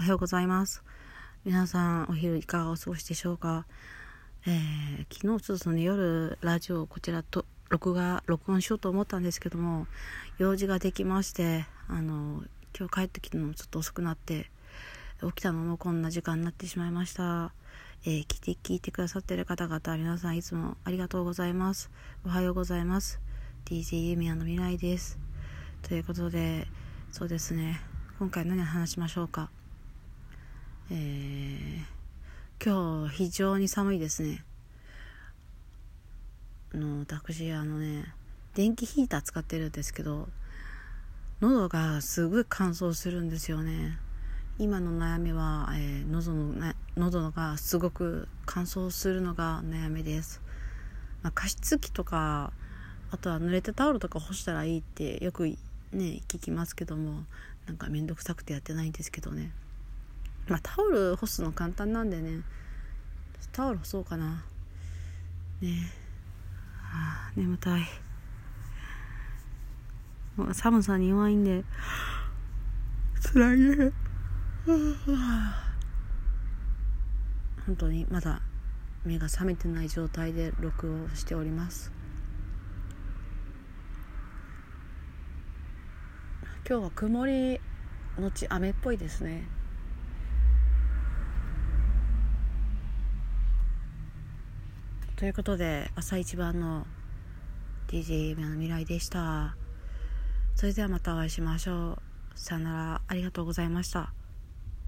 おはようございます。皆さんお昼いかがお過ごしでしょうか、えー、昨日ちょっとね夜ラジオをこちらと録画録音しようと思ったんですけども用事ができましてあの今日帰ってきたのもちょっと遅くなって起きたのもこんな時間になってしまいました、えー、聞いて聞いてくださってる方々皆さんいつもありがとうございます。おはようございます。DJ ユミヤの未来です。ということでそうですね。今回何話しましょうか？えー、今日非常に寒いですね。の私あのね電気ヒーター使ってるんですけど喉がすごい乾燥するんですよね。今の悩みは、えー、喉の喉がすごく乾燥するのが悩みです、まあ、加湿器とかあとは濡れたタオルとか干したらいいってよくね聞きますけどもなんか面倒くさくてやってないんですけどね。まあタオル干すの簡単なんでね。タオル干そうかな。ね。はあ眠たい。寒さに弱いんで。辛いね。本当にまだ目が覚めてない状態で録音しております。今日は曇りのち雨っぽいですね。ということで朝一番の DJ 夢の未来でした。それではまたお会いしましょう。さよなら。ありがとうございました。